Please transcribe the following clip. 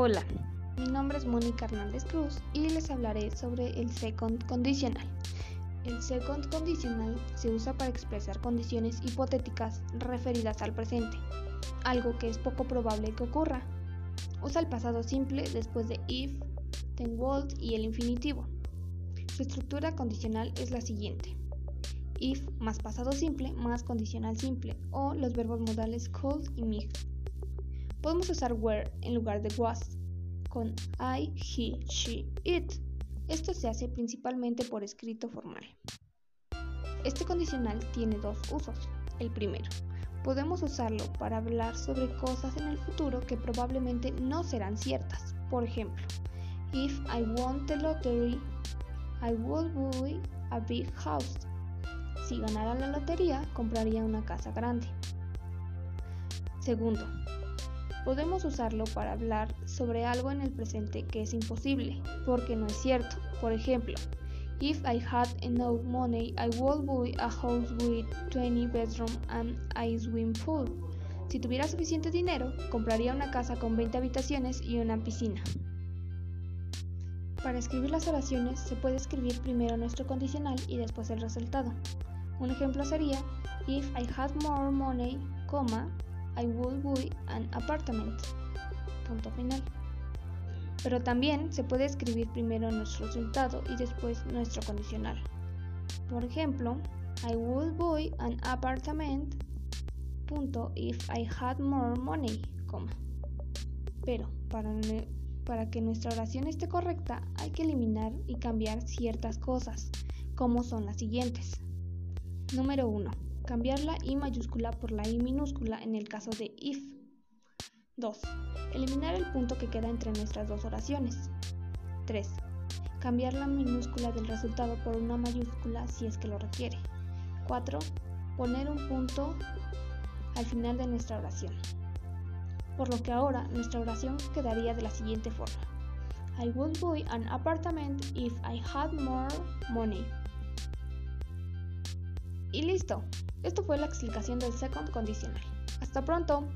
Hola, mi nombre es Mónica Hernández Cruz y les hablaré sobre el second conditional. El second conditional se usa para expresar condiciones hipotéticas referidas al presente, algo que es poco probable que ocurra. Usa el pasado simple después de if, then would y el infinitivo. Su estructura condicional es la siguiente. If más pasado simple más condicional simple o los verbos modales could y mig. Podemos usar were en lugar de was con I, he, she, it. Esto se hace principalmente por escrito formal. Este condicional tiene dos usos. El primero, podemos usarlo para hablar sobre cosas en el futuro que probablemente no serán ciertas. Por ejemplo, if I won the lottery, I would buy a big house. Si ganara la lotería, compraría una casa grande. Segundo, podemos usarlo para hablar sobre algo en el presente que es imposible, porque no es cierto. Por ejemplo, If I had enough money, I would buy a house with 20 bedrooms and a swimming pool. Si tuviera suficiente dinero, compraría una casa con 20 habitaciones y una piscina. Para escribir las oraciones se puede escribir primero nuestro condicional y después el resultado. Un ejemplo sería If I had more money, I would buy an apartment. Punto final. Pero también se puede escribir primero nuestro resultado y después nuestro condicional. Por ejemplo, I would buy an apartment. Punto if I had more money, Pero para, para que nuestra oración esté correcta hay que eliminar y cambiar ciertas cosas, como son las siguientes. Número 1. Cambiar la I mayúscula por la I minúscula en el caso de if. 2. Eliminar el punto que queda entre nuestras dos oraciones. 3. Cambiar la minúscula del resultado por una mayúscula si es que lo requiere. 4. Poner un punto al final de nuestra oración. Por lo que ahora nuestra oración quedaría de la siguiente forma. I would buy an apartment if I had more money. Y listo. Esto fue la explicación del second conditional. Hasta pronto.